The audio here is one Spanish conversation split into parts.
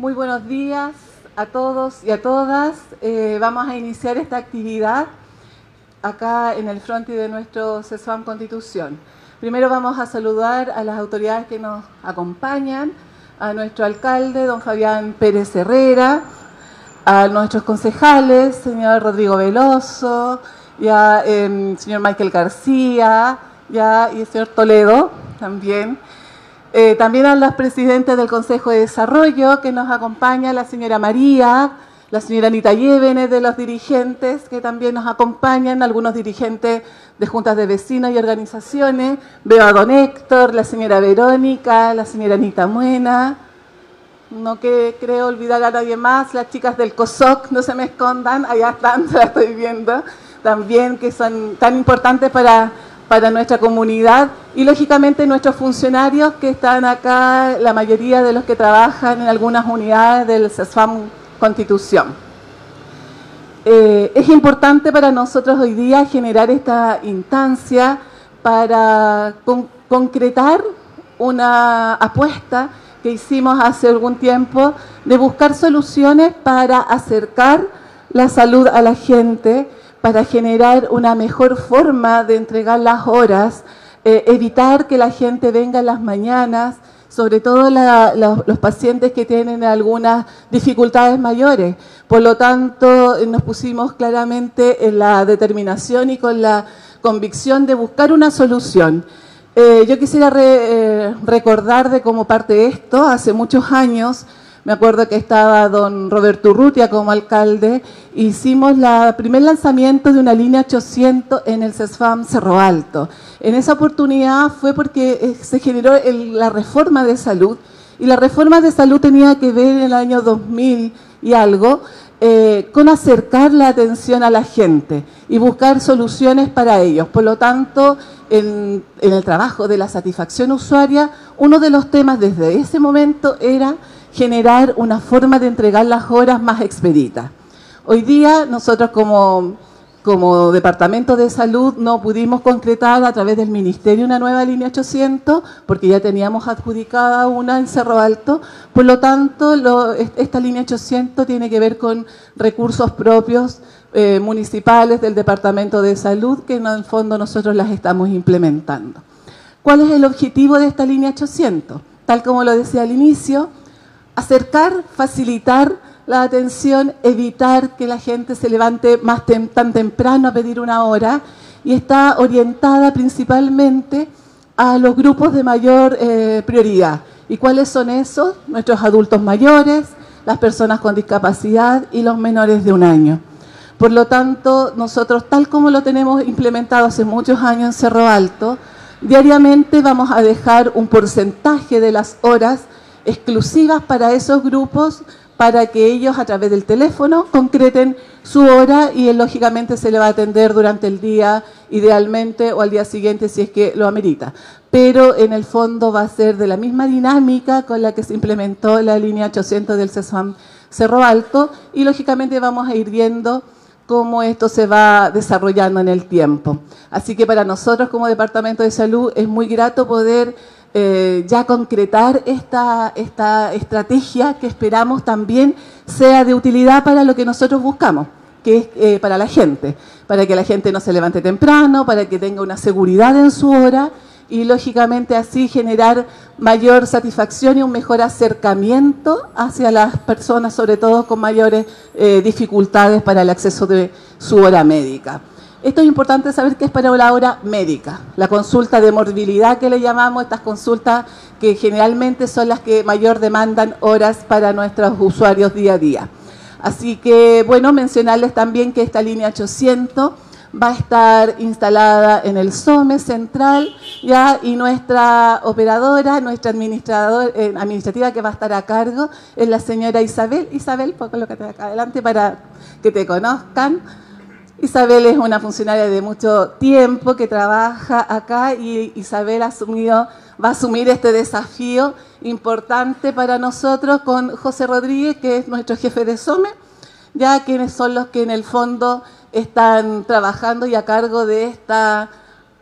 Muy buenos días a todos y a todas. Eh, vamos a iniciar esta actividad acá en el frente de nuestro CESUAM Constitución. Primero vamos a saludar a las autoridades que nos acompañan, a nuestro alcalde, don Fabián Pérez Herrera, a nuestros concejales, señor Rodrigo Veloso, y a em, señor Michael García, ya, y el señor Toledo también. Eh, también a las presidentes del Consejo de Desarrollo que nos acompaña, la señora María, la señora Anita Llévenes de los dirigentes que también nos acompañan, algunos dirigentes de juntas de vecinos y organizaciones. Veo a don Héctor, la señora Verónica, la señora Anita Muena. No que creo olvidar a nadie más, las chicas del COSOC, no se me escondan, allá están, la estoy viendo, también que son tan importantes para para nuestra comunidad y lógicamente nuestros funcionarios que están acá, la mayoría de los que trabajan en algunas unidades del CESFAM Constitución. Eh, es importante para nosotros hoy día generar esta instancia para concretar una apuesta que hicimos hace algún tiempo de buscar soluciones para acercar la salud a la gente, para generar una mejor forma de entregar las horas, eh, evitar que la gente venga en las mañanas, sobre todo los pacientes que tienen algunas dificultades mayores. Por lo tanto, nos pusimos claramente en la determinación y con la convicción de buscar una solución. Eh, yo quisiera eh, recordar de cómo parte de esto, hace muchos años, me acuerdo que estaba don Roberto Urrutia como alcalde. Hicimos el primer lanzamiento de una línea 800 en el CESFAM Cerro Alto. En esa oportunidad fue porque eh, se generó la reforma de salud y la reforma de salud tenía que ver en el año 2000 y algo eh, con acercar la atención a la gente y buscar soluciones para ellos. Por lo tanto, en, en el trabajo de la satisfacción usuaria, uno de los temas desde ese momento era generar una forma de entregar las horas más expeditas. Hoy día nosotros como, Departamento de Salud no pudimos concretar a través del Ministerio una nueva línea 800 porque ya teníamos adjudicada una en Cerro Alto. Por lo tanto, esta línea 800 tiene que ver con recursos propios eh, municipales del Departamento de Salud que en el fondo nosotros las estamos implementando. ¿Cuál es el objetivo de esta línea 800? Tal como lo decía al inicio, acercar, facilitar la atención, evitar que la gente se levante más tan temprano a pedir una hora y está orientada principalmente a los grupos de mayor eh, prioridad. ¿Y cuáles son esos? Nuestros adultos mayores, las personas con discapacidad y los menores de un año. Por lo tanto, nosotros, tal como lo tenemos implementado hace muchos años en Cerro Alto, diariamente vamos a dejar un porcentaje de las horas exclusivas para esos grupos para que ellos a través del teléfono concreten su hora y lógicamente se le va a atender durante el día, idealmente, o al día siguiente si es que lo amerita. Pero en el fondo va a ser de la misma dinámica con la que se implementó la línea 800 del CESUAM Cerro Alto y lógicamente vamos a ir viendo cómo esto se va desarrollando en el tiempo. Así que para nosotros como Departamento de Salud es muy grato poder eh, ya concretar esta, esta estrategia que esperamos también sea de utilidad para lo que nosotros buscamos, que es eh, para la gente, para que la gente no se levante temprano, para que tenga una seguridad en su hora y lógicamente así generar mayor satisfacción y un mejor acercamiento hacia las personas, sobre todo con mayores eh, dificultades para el acceso de su hora médica. Esto es importante saber que es para la hora médica, la consulta de morbilidad que le llamamos, estas consultas que generalmente son las que mayor demandan horas para nuestros usuarios día a día. Así que, bueno, mencionarles también que esta línea 800 va a estar instalada en el SOME central, ya, y nuestra operadora, nuestra administrador, eh, administrativa que va a estar a cargo es la señora Isabel. Isabel, colócate acá adelante para que te conozcan. Isabel es una funcionaria de mucho tiempo que trabaja acá y Isabel asumido, va a asumir este desafío importante para nosotros con José Rodríguez, que es nuestro jefe de SOME, ya quienes son los que en el fondo están trabajando y a cargo de esta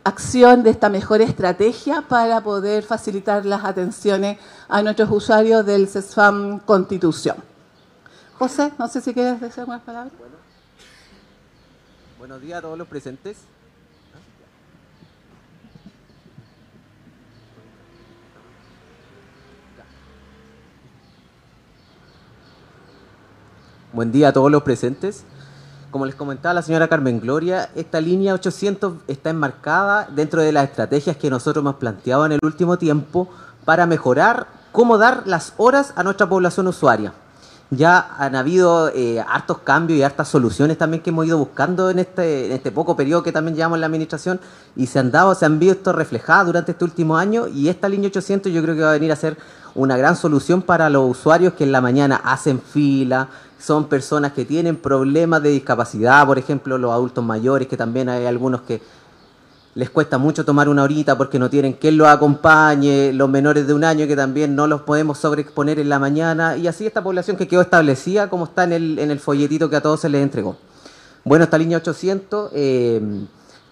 acción, de esta mejor estrategia para poder facilitar las atenciones a nuestros usuarios del CESFAM Constitución. José, no sé si quieres decir algunas palabras. Buenos días a todos los presentes. Buen día a todos los presentes. Como les comentaba la señora Carmen Gloria, esta línea 800 está enmarcada dentro de las estrategias que nosotros hemos planteado en el último tiempo para mejorar cómo dar las horas a nuestra población usuaria. Ya han habido eh, hartos cambios y hartas soluciones también que hemos ido buscando en este, en este poco periodo que también llevamos en la administración y se han dado, se han visto reflejadas durante este último año y esta línea 800 yo creo que va a venir a ser una gran solución para los usuarios que en la mañana hacen fila, son personas que tienen problemas de discapacidad, por ejemplo, los adultos mayores, que también hay algunos que les cuesta mucho tomar una horita porque no tienen quien los acompañe, los menores de un año que también no los podemos sobreexponer en la mañana, y así esta población que quedó establecida como está en el, en el folletito que a todos se les entregó. Bueno, esta línea 800 eh,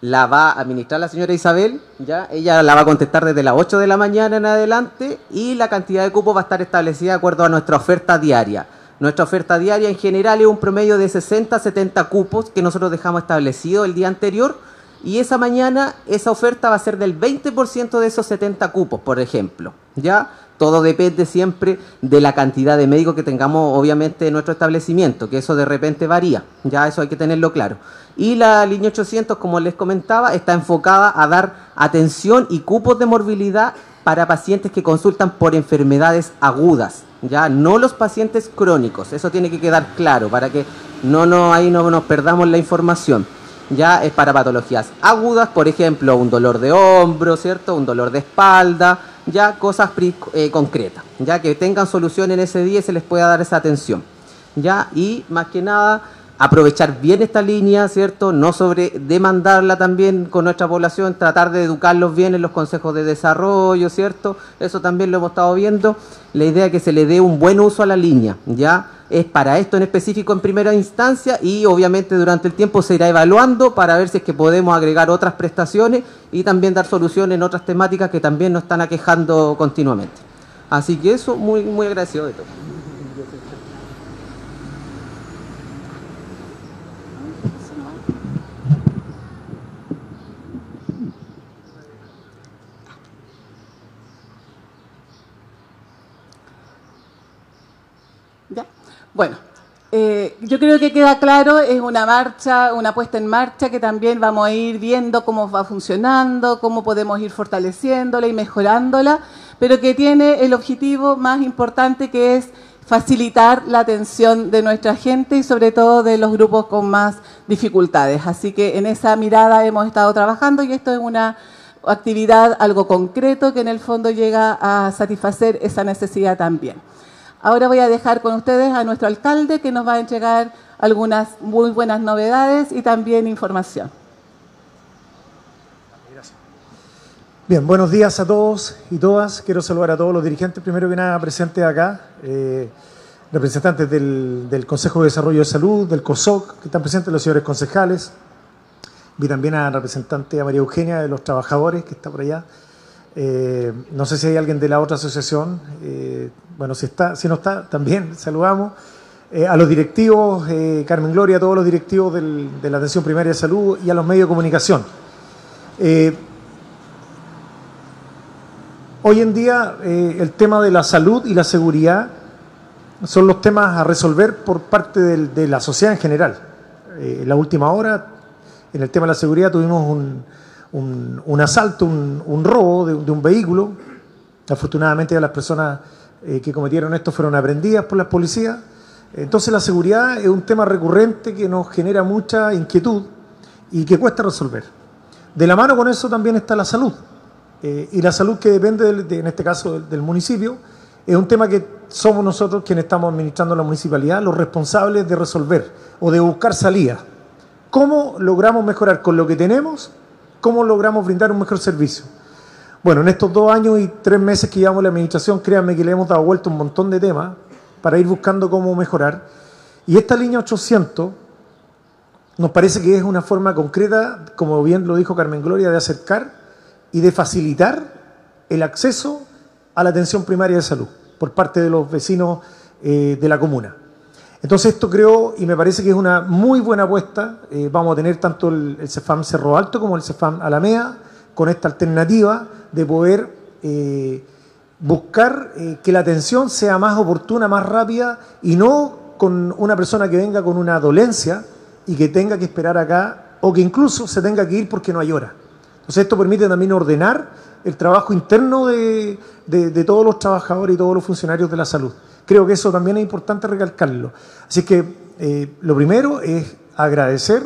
la va a administrar la señora Isabel, ¿ya? ella la va a contestar desde las 8 de la mañana en adelante y la cantidad de cupos va a estar establecida de acuerdo a nuestra oferta diaria. Nuestra oferta diaria en general es un promedio de 60 70 cupos que nosotros dejamos establecido el día anterior y esa mañana esa oferta va a ser del 20% de esos 70 cupos, por ejemplo. ¿Ya? Todo depende siempre de la cantidad de médicos que tengamos, obviamente, en nuestro establecimiento, que eso de repente varía. Ya eso hay que tenerlo claro. Y la línea 800, como les comentaba, está enfocada a dar atención y cupos de morbilidad para pacientes que consultan por enfermedades agudas ya no los pacientes crónicos, eso tiene que quedar claro para que no, no ahí no nos perdamos la información. Ya es para patologías agudas, por ejemplo, un dolor de hombro, ¿cierto? Un dolor de espalda, ya cosas eh, concretas, ya que tengan solución en ese día y se les pueda dar esa atención. Ya, y más que nada, aprovechar bien esta línea, ¿cierto? No sobre demandarla también con nuestra población, tratar de educarlos bien en los consejos de desarrollo, ¿cierto? Eso también lo hemos estado viendo. La idea es que se le dé un buen uso a la línea, ¿ya? Es para esto en específico en primera instancia y obviamente durante el tiempo se irá evaluando para ver si es que podemos agregar otras prestaciones y también dar soluciones en otras temáticas que también nos están aquejando continuamente. Así que eso, muy, muy agradecido de todo. Bueno, eh, yo creo que queda claro, es una marcha, una puesta en marcha que también vamos a ir viendo cómo va funcionando, cómo podemos ir fortaleciéndola y mejorándola, pero que tiene el objetivo más importante que es facilitar la atención de nuestra gente y sobre todo de los grupos con más dificultades. Así que en esa mirada hemos estado trabajando y esto es una actividad algo concreto que en el fondo llega a satisfacer esa necesidad también. Ahora voy a dejar con ustedes a nuestro alcalde que nos va a entregar algunas muy buenas novedades y también información. Bien, buenos días a todos y todas. Quiero saludar a todos los dirigentes, primero que nada presentes acá, eh, representantes del, Consejo de Desarrollo de Salud, del COSOC, que están presentes los señores concejales. Vi también a la representante María Eugenia de los trabajadores, que está por allá. Eh, no sé si hay alguien de la otra asociación. Eh, bueno, si, está, si no está, también saludamos. Eh, a los directivos, Carmen Gloria, a todos los directivos de la atención primaria de salud y a los medios de comunicación. hoy en día el tema de la salud y la seguridad son los temas a resolver por parte de la sociedad en general. en la última hora, en el tema de la seguridad, tuvimos un, un, asalto, un, robo de, un vehículo. Afortunadamente las personas eh, que cometieron esto fueron aprendidas por las policías. Entonces la seguridad es un tema recurrente que nos genera mucha inquietud y que cuesta resolver. De la mano con eso también está la salud. Eh, y la salud que depende, en este caso, del, municipio, es un tema que somos nosotros quienes estamos administrando la municipalidad, los responsables de resolver o de buscar salida. ¿Cómo logramos mejorar con lo que tenemos ¿Cómo logramos brindar un mejor servicio? Bueno, en estos dos años y tres meses que llevamos la administración, créanme que le hemos dado vuelta un montón de temas para ir buscando cómo mejorar. Y esta línea 800 nos parece que es una forma concreta, como bien lo dijo Carmen Gloria, de acercar y de facilitar el acceso a la atención primaria de salud por parte de los vecinos eh, de la comuna. Entonces esto creo y me parece que es una muy buena apuesta. Eh, vamos a tener tanto el, CEFAM Cerro Alto como el CEFAM Alamea con esta alternativa de poder eh, buscar que la atención sea más oportuna, más rápida y no con una persona que venga con una dolencia y que tenga que esperar acá o que incluso se tenga que ir porque no hay hora. Entonces esto permite también ordenar el trabajo interno de, todos los trabajadores y todos los funcionarios de la salud. Creo que eso también es importante recalcarlo. Así que eh, lo primero es agradecer,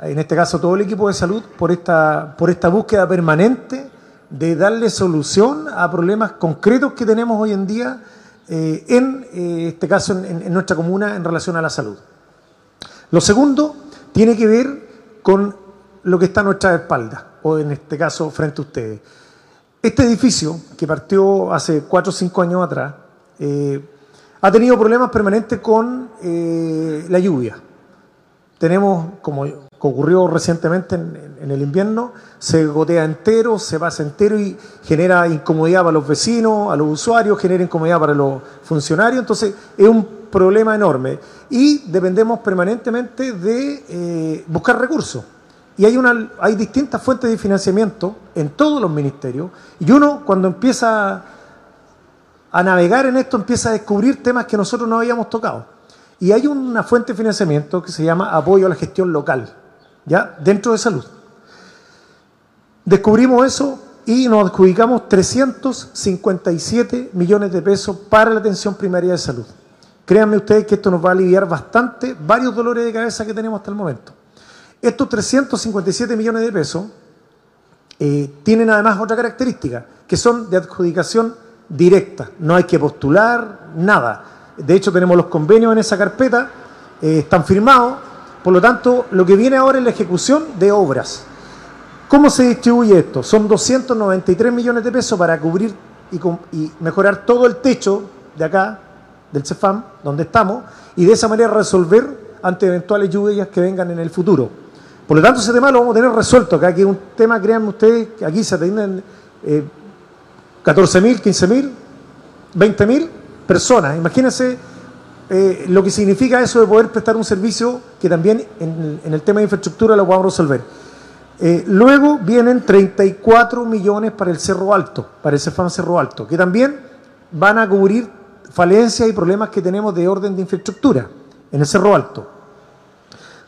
en este caso, todo el equipo de salud por esta, por esta búsqueda permanente de darle solución a problemas concretos que tenemos hoy en día, eh, en eh, este caso en nuestra comuna, en relación a la salud. Lo segundo tiene que ver con lo que está a nuestra espalda, o en este caso frente a ustedes. Este edificio, que partió hace cuatro o cinco años atrás, ha tenido problemas permanentes con eh, la lluvia. Tenemos, como ocurrió recientemente en, el invierno, se gotea entero, se pasa entero y genera incomodidad para los vecinos, a los usuarios, genera incomodidad para los funcionarios. Entonces, es un problema enorme. Y dependemos permanentemente de eh, buscar recursos. Y hay, una, hay distintas fuentes de financiamiento en todos los ministerios. Y uno, cuando empieza a navegar en esto, empieza a descubrir temas que nosotros no habíamos tocado. Y hay una fuente de financiamiento que se llama apoyo a la gestión local, ¿ya? Dentro de salud. Descubrimos eso y nos adjudicamos 357 millones de pesos para la atención primaria de salud. Créanme ustedes que esto nos va a aliviar bastante varios dolores de cabeza que tenemos hasta el momento. Estos 357 millones de pesos eh, tienen además otra característica, que son de adjudicación directa. No hay que postular, nada. De hecho, tenemos los convenios en esa carpeta, eh, están firmados. Por lo tanto, lo que viene ahora es la ejecución de obras. ¿Cómo se distribuye esto? Son 293 millones de pesos para cubrir y, mejorar todo el techo de acá, del CEFAM, donde estamos, y de esa manera resolver ante eventuales lluvias que vengan en el futuro. Por lo tanto, ese tema lo vamos a tener resuelto acá, que es un tema, créanme ustedes, que aquí se atienden eh, 14.000, 15.000, 20.000 personas. Imagínense eh, lo que significa eso de poder prestar un servicio que también en, el tema de infraestructura lo podamos resolver. Eh, luego vienen 34 millones para el Cerro Alto, para el CEFAM Cerro Alto, que también van a cubrir falencias y problemas que tenemos de orden de infraestructura en el Cerro Alto.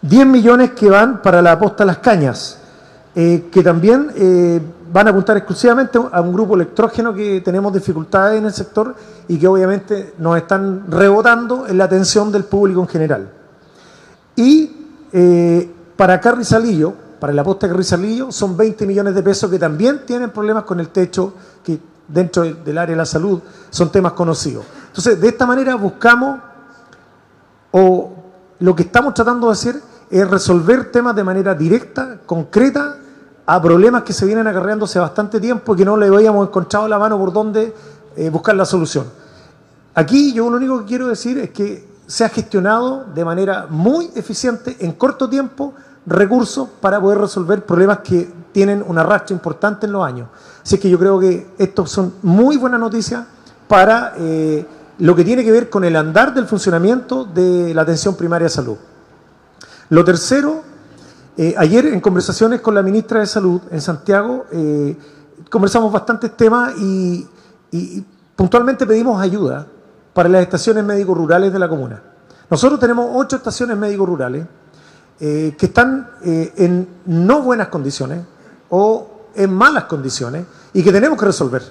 10 millones que van para la aposta las cañas, eh, que también van a apuntar exclusivamente a un grupo electrógeno que tenemos dificultades en el sector y que obviamente nos están rebotando en la atención del público en general. Y eh, para Carrizalillo, para la aposta de Carrizalillo, son 20 millones de pesos que también tienen problemas con el techo, que dentro del área de la salud son temas conocidos. Entonces, de esta manera buscamos, o lo que estamos tratando de hacer es resolver temas de manera directa, concreta, a problemas que se vienen acarreando hace bastante tiempo y que no le habíamos encontrado la mano por dónde eh, buscar la solución. Aquí yo lo único que quiero decir es que se ha gestionado de manera muy eficiente en corto tiempo recursos para poder resolver problemas que tienen una racha importante en los años. Así que yo creo que estos son muy buenas noticias para eh, lo que tiene que ver con el andar del funcionamiento de la atención primaria de salud. Lo tercero, eh, ayer en conversaciones con la ministra de Salud en Santiago, eh, conversamos bastantes temas y, puntualmente pedimos ayuda para las estaciones médico-rurales de la comuna. Nosotros tenemos ocho estaciones médico-rurales eh, que están en no buenas condiciones o en malas condiciones y que tenemos que resolver.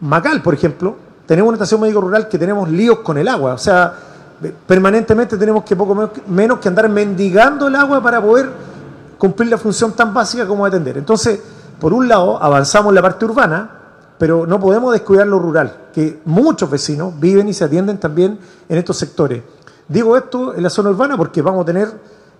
Macal, por ejemplo, tenemos una estación médico-rural que tenemos líos con el agua, o sea, permanentemente tenemos que poco menos que andar mendigando el agua para poder cumplir la función tan básica como atender. Entonces, por un lado, avanzamos en la parte urbana, pero no podemos descuidar lo rural, que muchos vecinos viven y se atienden también en estos sectores. Digo esto en la zona urbana porque vamos a tener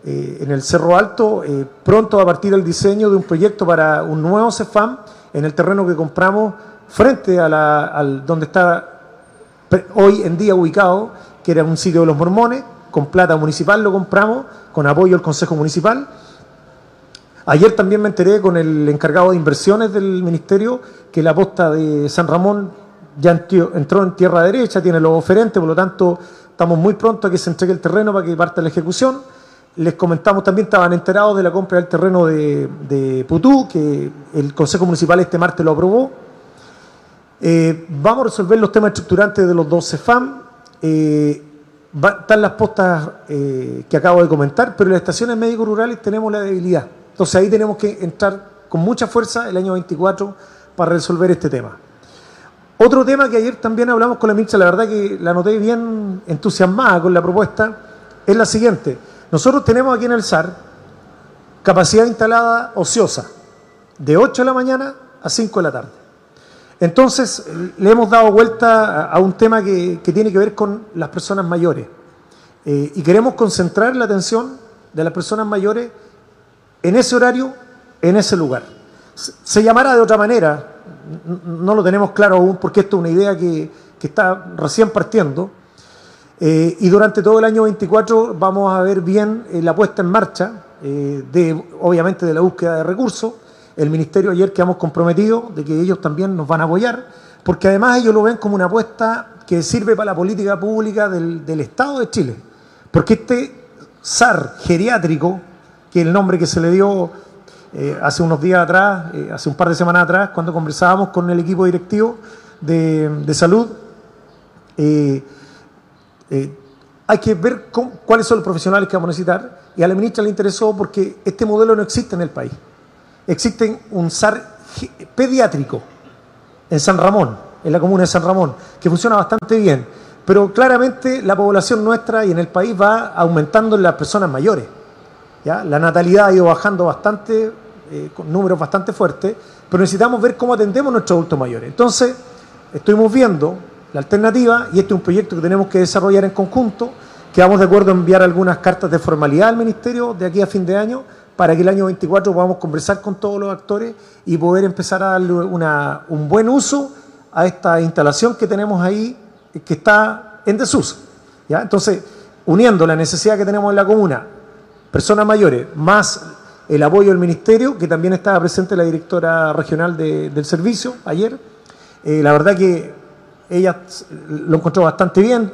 eh, en el Cerro Alto eh, pronto a partir el diseño de un proyecto para un nuevo CEFAM en el terreno que compramos frente a la, donde está hoy en día ubicado que era un sitio de los mormones, con plata municipal lo compramos, con apoyo del Consejo Municipal. Ayer también me enteré con el encargado de inversiones del Ministerio que la posta de San Ramón ya entró en tierra derecha, tiene los oferentes, por lo tanto estamos muy pronto a que se entregue el terreno para que parta la ejecución. Les comentamos también, estaban enterados de la compra del terreno de, Putú, que el Consejo Municipal este martes lo aprobó. Eh, vamos a resolver los temas estructurantes de los dos CEFAM. Eh, están las postas eh, que acabo de comentar, pero en las estaciones médicos rurales tenemos la debilidad. Entonces ahí tenemos que entrar con mucha fuerza el año 24 para resolver este tema. Otro tema que ayer también hablamos con la ministra, la verdad que la noté bien entusiasmada con la propuesta, es la siguiente. Nosotros tenemos aquí en el SAR capacidad instalada ociosa, de 8 de la mañana a 5 de la tarde. Entonces, le hemos dado vuelta a un tema que, tiene que ver con las personas mayores. Eh, y queremos concentrar la atención de las personas mayores en ese horario, en ese lugar. Se llamará de otra manera, no lo tenemos claro aún porque esto es una idea que, está recién partiendo. Eh, y durante todo el año 24 vamos a ver bien eh, la puesta en marcha, de, obviamente de la búsqueda de recursos. El Ministerio ayer que hemos comprometido de que ellos también nos van a apoyar, porque además ellos lo ven como una apuesta que sirve para la política pública del, Estado de Chile. Porque este SAR geriátrico, que el nombre que se le dio eh, hace unos días atrás, eh, hace un par de semanas atrás, cuando conversábamos con el equipo directivo de, salud, eh, hay que ver cuáles son los profesionales que vamos a necesitar. Y a la ministra le interesó porque este modelo no existe en el país. Existe un SAR pediátrico en San Ramón, en la comuna de San Ramón, que funciona bastante bien. Pero claramente la población nuestra y en el país va aumentando en las personas mayores. La natalidad ha ido bajando bastante, eh, con números bastante fuertes, pero necesitamos ver cómo atendemos a nuestros adultos mayores. Entonces, estuvimos viendo la alternativa y este es un proyecto que tenemos que desarrollar en conjunto. Quedamos de acuerdo en enviar algunas cartas de formalidad al Ministerio de aquí a fin de año para que el año 24 podamos conversar con todos los actores y poder empezar a darle un buen uso a esta instalación que tenemos ahí, que está en desuso. ¿ya? Entonces, uniendo la necesidad que tenemos en la comuna personas mayores, más el apoyo del ministerio, que también estaba presente la directora regional del servicio ayer. Eh, la verdad que ella lo encontró bastante bien,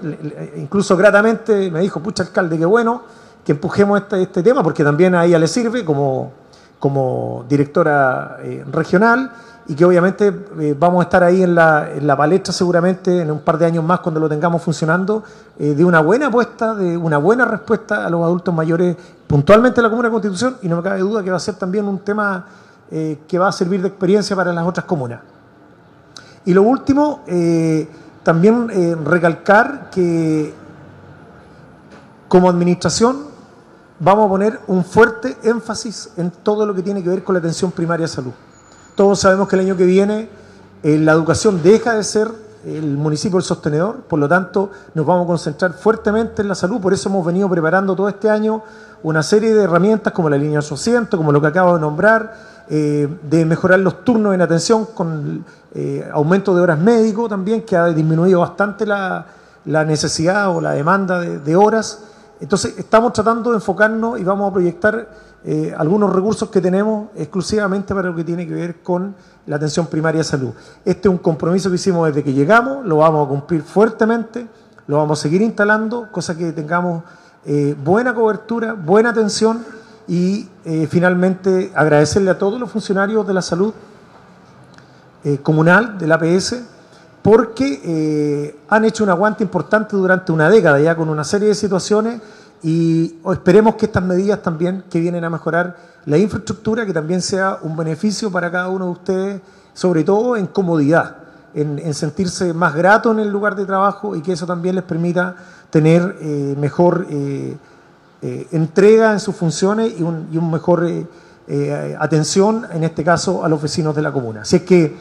incluso gratamente me dijo, pucha alcalde, qué bueno que empujemos este, tema, porque también a ella le sirve como, como directora eh, regional y que obviamente eh, vamos a estar ahí en la, en la, palestra seguramente en un par de años más cuando lo tengamos funcionando, eh, de una buena apuesta, de una buena respuesta a los adultos mayores puntualmente en la Comuna de Constitución y no me cabe duda que va a ser también un tema que va a servir de experiencia para las otras comunas. Y lo último, también recalcar que como administración vamos a poner un fuerte énfasis en todo lo que tiene que ver con la atención primaria de salud. Todos sabemos que el año que viene eh, la educación deja de ser el municipio el sostenedor, por lo tanto nos vamos a concentrar fuertemente en la salud, por eso hemos venido preparando todo este año una serie de herramientas como la línea 800, como lo que acabo de nombrar, eh, de mejorar los turnos en atención con eh, aumento de horas médico también, que ha disminuido bastante la, necesidad o la demanda de horas. Entonces estamos tratando de enfocarnos y vamos a proyectar eh, algunos recursos que tenemos exclusivamente para lo que tiene que ver con la atención primaria de salud. Este es un compromiso que hicimos desde que llegamos, lo vamos a cumplir fuertemente, lo vamos a seguir instalando, cosa que tengamos eh, buena cobertura, buena atención y eh, finalmente agradecerle a todos los funcionarios de la salud comunal, del APS, porque han hecho un aguante importante durante una década ya con una serie de situaciones y esperemos que estas medidas también que vienen a mejorar la infraestructura, que también sea un beneficio para cada uno de ustedes, sobre todo en comodidad, en, sentirse más grato en el lugar de trabajo y que eso también les permita tener eh, mejor eh, eh, entrega en sus funciones y un, y un mejor atención, en este caso, a los vecinos de la comuna. Así es que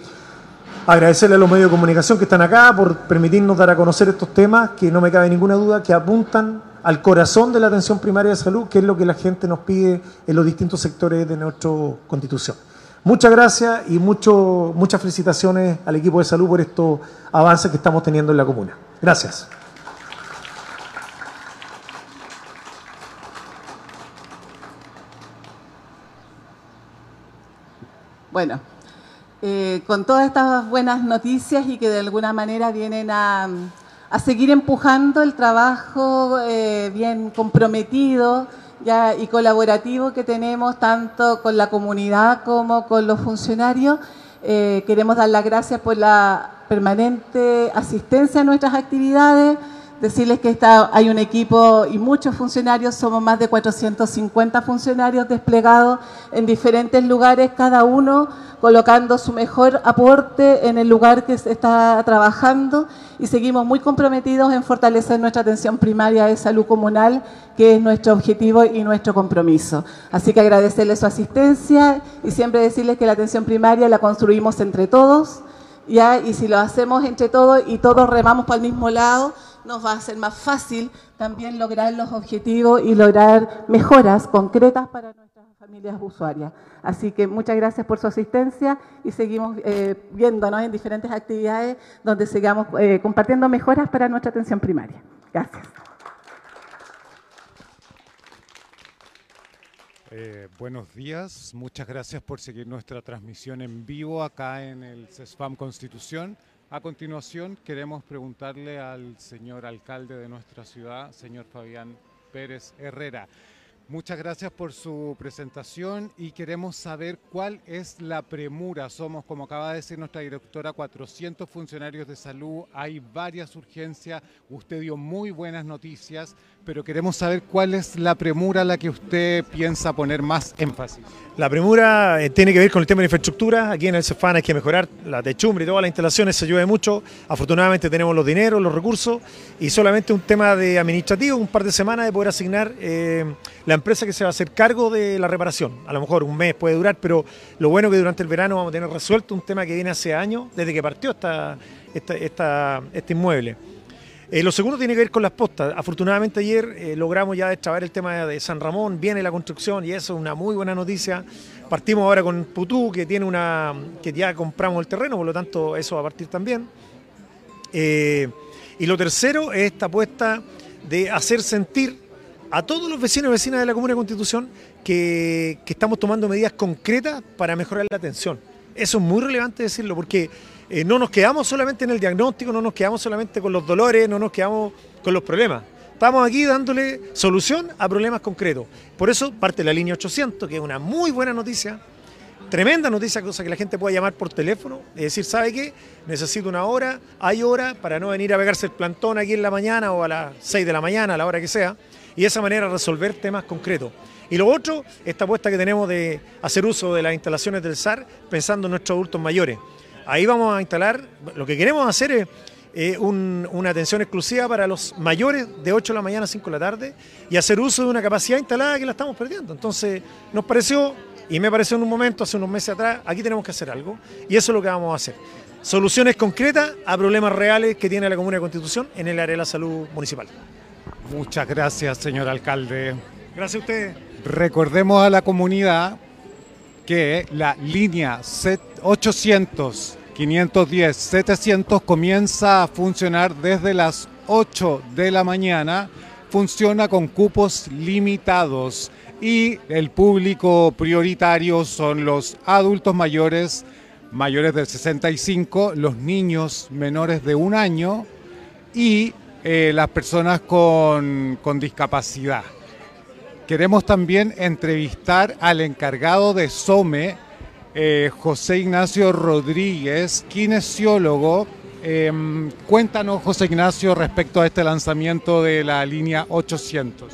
agradecerle a los medios de comunicación que están acá por permitirnos dar a conocer estos temas que no me cabe ninguna duda que apuntan al corazón de la atención primaria de salud, que es lo que la gente nos pide en los distintos sectores de nuestra constitución. Muchas gracias y mucho, muchas felicitaciones al equipo de salud por estos avances que estamos teniendo en la comuna. Gracias. Bueno, eh, con todas estas buenas noticias y que de alguna manera vienen a, seguir empujando el trabajo eh, bien comprometido ya, y colaborativo que tenemos tanto con la comunidad como con los funcionarios. Eh, queremos dar las gracias por la permanente asistencia a nuestras actividades Decirles que hay un equipo y muchos funcionarios, somos más de 450 funcionarios desplegados en diferentes lugares, cada uno colocando su mejor aporte en el lugar que se está trabajando y seguimos muy comprometidos en fortalecer nuestra atención primaria de salud comunal, que es nuestro objetivo y nuestro compromiso. Así que agradecerles su asistencia y siempre decirles que la atención primaria la construimos entre todos, ¿ya? y si lo hacemos entre todos y todos remamos para el mismo lado, nos va a ser más fácil también lograr los objetivos y lograr mejoras concretas para nuestras familias usuarias. Así que muchas gracias por su asistencia y seguimos eh, viéndonos en diferentes actividades donde sigamos eh, compartiendo mejoras para nuestra atención primaria. Gracias. Eh, buenos días, muchas gracias por seguir nuestra transmisión en vivo acá en el CESFAM Constitución. A continuación, queremos preguntarle al señor alcalde de nuestra ciudad, señor Fabián Pérez Herrera. Muchas gracias por su presentación y queremos saber cuál es la premura. Somos, como acaba de decir nuestra directora, 400 funcionarios de salud, hay varias urgencias, usted dio muy buenas noticias, pero queremos saber cuál es la premura a la que usted piensa poner más énfasis. La premura eh, tiene que ver con el tema de infraestructura. Aquí en el CEFAN hay que mejorar la techumbre y todas las instalaciones, se llueve mucho. Afortunadamente tenemos los dineros, los recursos y solamente un tema de administrativo, un par de semanas de poder asignar eh, la empresa que se va a hacer cargo de la reparación. A lo mejor un mes puede durar, pero lo bueno es que durante el verano vamos a tener resuelto un tema que viene hace años, desde que partió esta, este inmueble. Eh, lo segundo tiene que ver con las postas. Afortunadamente ayer eh, logramos ya destrabar el tema de San Ramón, viene la construcción y eso es una muy buena noticia. Partimos ahora con Putú, que tiene una que ya compramos el terreno, por lo tanto eso va a partir también. Eh, y lo tercero es esta apuesta de hacer sentir a todos los vecinos y vecinas de la Comuna de Constitución que, que estamos tomando medidas concretas para mejorar la atención. Eso es muy relevante decirlo porque eh, no nos quedamos solamente en el diagnóstico, no nos quedamos solamente con los dolores, no nos quedamos con los problemas. Estamos aquí dándole solución a problemas concretos. Por eso parte la línea 800, que es una muy buena noticia, tremenda noticia, cosa que la gente pueda llamar por teléfono y decir, ¿sabe qué? Necesito una hora, hay hora para no venir a pegarse el plantón aquí en la mañana o a las 6 de la mañana, a la hora que sea, y de esa manera resolver temas concretos. Y lo otro, esta apuesta que tenemos de hacer uso de las instalaciones del SAR pensando en nuestros adultos mayores. Ahí vamos a instalar, lo que queremos hacer es eh, una atención exclusiva para los mayores de 8 de la mañana a 5 de la tarde y hacer uso de una capacidad instalada que la estamos perdiendo. Entonces nos pareció, y me pareció en un momento, hace unos meses atrás, aquí tenemos que hacer algo y eso es lo que vamos a hacer. Soluciones concretas a problemas reales que tiene la Comuna de Constitución en el área de la salud municipal. Muchas gracias, señor alcalde. Gracias a usted. Recordemos a la comunidad que la línea 800 510 700 comienza a funcionar desde las 8 de la mañana, funciona con cupos limitados y el público prioritario son los adultos mayores, mayores del 65, los niños menores de un año y eh, las personas con, con discapacidad. Queremos también entrevistar al encargado de SOME, eh, José Ignacio Rodríguez, kinesiólogo. Em, cuéntanos, José Ignacio, respecto a este lanzamiento de la línea 800.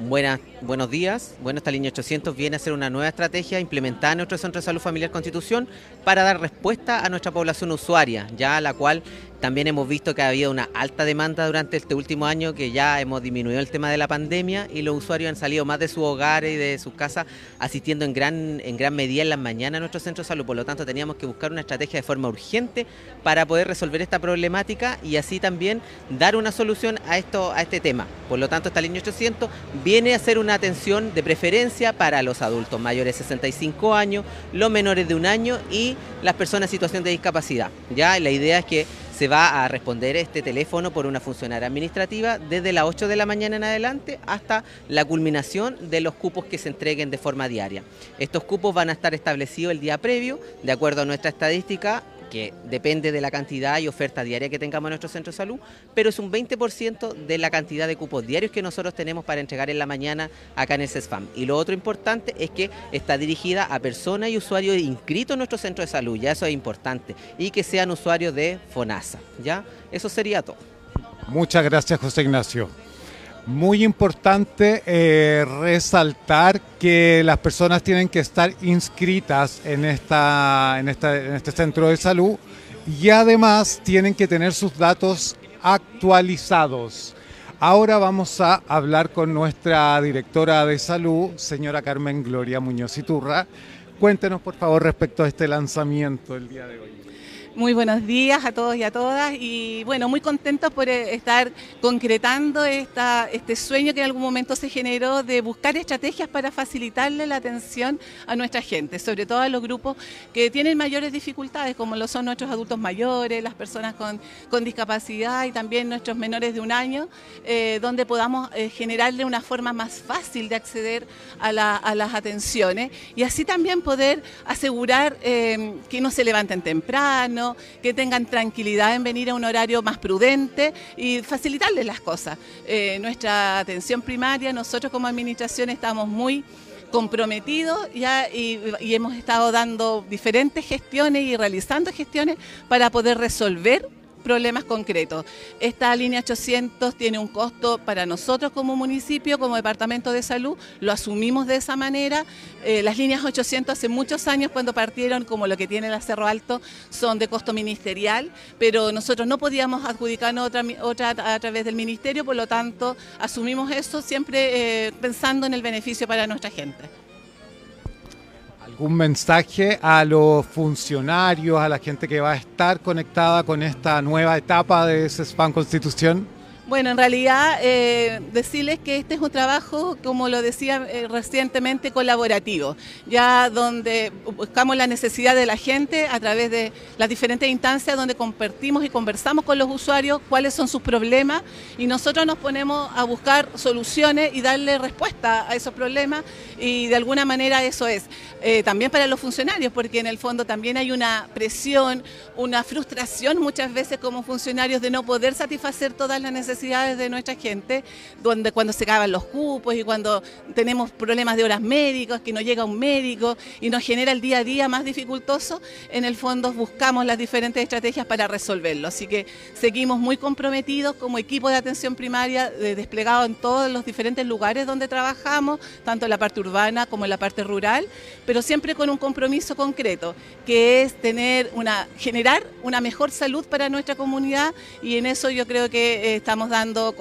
Buenas, buenos días. Bueno, esta línea 800 viene a ser una nueva estrategia implementada en nuestro Centro de Salud Familiar Constitución para dar respuesta a nuestra población usuaria, ya la cual también hemos visto que ha habido una alta demanda durante este último año, que ya hemos disminuido el tema de la pandemia y los usuarios han salido más de sus hogares y de sus casas asistiendo en gran, en gran medida en las mañanas a nuestro centro de salud. Por lo tanto, teníamos que buscar una estrategia de forma urgente para poder resolver esta problemática y así también dar una solución a, esto, a este tema. Por lo tanto, esta línea 800 viene a ser una atención de preferencia para los adultos mayores de 65 años, los menores de un año y las personas en situación de discapacidad. Ya la idea es que se va a responder este teléfono por una funcionaria administrativa desde las 8 de la mañana en adelante hasta la culminación de los cupos que se entreguen de forma diaria. Estos cupos van a estar establecidos el día previo, de acuerdo a nuestra estadística, que depende de la cantidad y oferta diaria que tengamos en nuestro centro de salud, pero es un 20% de la cantidad de cupos diarios que nosotros tenemos para entregar en la mañana acá en el CESFAM. Y lo otro importante es que está dirigida a personas y usuarios inscritos en nuestro centro de salud, ya eso es importante, y que sean usuarios de FONASA, ¿ya? Eso sería todo. Muchas gracias, José Ignacio. Muy importante eh, resaltar que las personas tienen que estar inscritas en, esta, en, en este centro de salud y además tienen que tener sus datos actualizados. Ahora vamos a hablar con nuestra directora de salud, señora Carmen Gloria Muñoz Iturra. Cuéntenos, por favor, respecto a este lanzamiento el día de hoy. Muy buenos días a todos y a todas y bueno, muy contentos por eh, estar concretando esta, este sueño que en algún momento se generó de buscar estrategias para facilitarle la atención a nuestra gente, sobre todo a los grupos que tienen mayores dificultades, como lo son nuestros adultos mayores, las personas con, discapacidad y también nuestros menores de un año, eh, donde podamos eh, generarle una forma más fácil de acceder a las atenciones y así también poder asegurar que no se levanten temprano, que tengan tranquilidad en venir a un horario más prudente y facilitarles las cosas. Eh, nuestra atención primaria, nosotros como administración estamos muy comprometidos ya y, y, hemos estado dando diferentes gestiones y realizando gestiones para poder resolver problemas concretos. Esta línea 800 tiene un costo para nosotros como municipio, como departamento de salud, lo asumimos de esa manera. Eh, las líneas 800 hace muchos años cuando partieron, como lo que tiene la Cerro Alto, son de costo ministerial, pero nosotros no podíamos adjudicarnos otra, a través del ministerio, por lo tanto asumimos eso siempre eh, pensando en el beneficio para nuestra gente un mensaje a los funcionarios, a la gente que va a estar conectada con esta nueva etapa de CESPAN Constitución? Bueno, en realidad eh, decirles que este es un trabajo, como lo decía eh, recientemente, colaborativo, ya donde buscamos la necesidad de la gente a través de las diferentes instancias donde compartimos y conversamos con los usuarios cuáles son sus problemas y nosotros nos ponemos a buscar soluciones y darle respuesta a esos problemas y de alguna manera eso es. Eh, también para los funcionarios, porque en el fondo también hay una presión, una frustración muchas veces como funcionarios de no poder satisfacer todas las necesidades de nuestra gente, donde cuando se acaban los cupos y cuando tenemos problemas de horas médicas, que no llega un médico y nos genera el día a día más dificultoso, en el fondo buscamos las diferentes estrategias para resolverlo. Así que seguimos muy comprometidos como equipo de atención primaria desplegado en todos los diferentes lugares donde trabajamos, tanto en la parte urbana como en la parte rural, pero siempre con un compromiso concreto, que es tener una, generar una mejor salud para nuestra comunidad y en eso yo creo que eh, dando